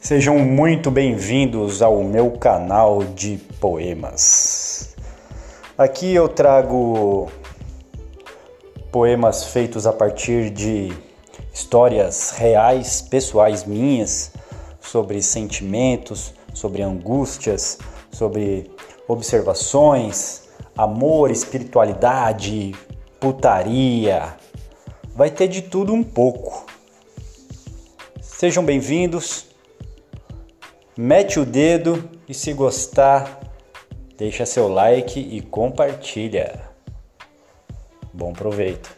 Sejam muito bem-vindos ao meu canal de poemas. Aqui eu trago poemas feitos a partir de histórias reais, pessoais minhas, sobre sentimentos, sobre angústias, sobre observações, amor, espiritualidade, putaria. Vai ter de tudo um pouco. Sejam bem-vindos. Mete o dedo e se gostar, deixa seu like e compartilha. Bom proveito.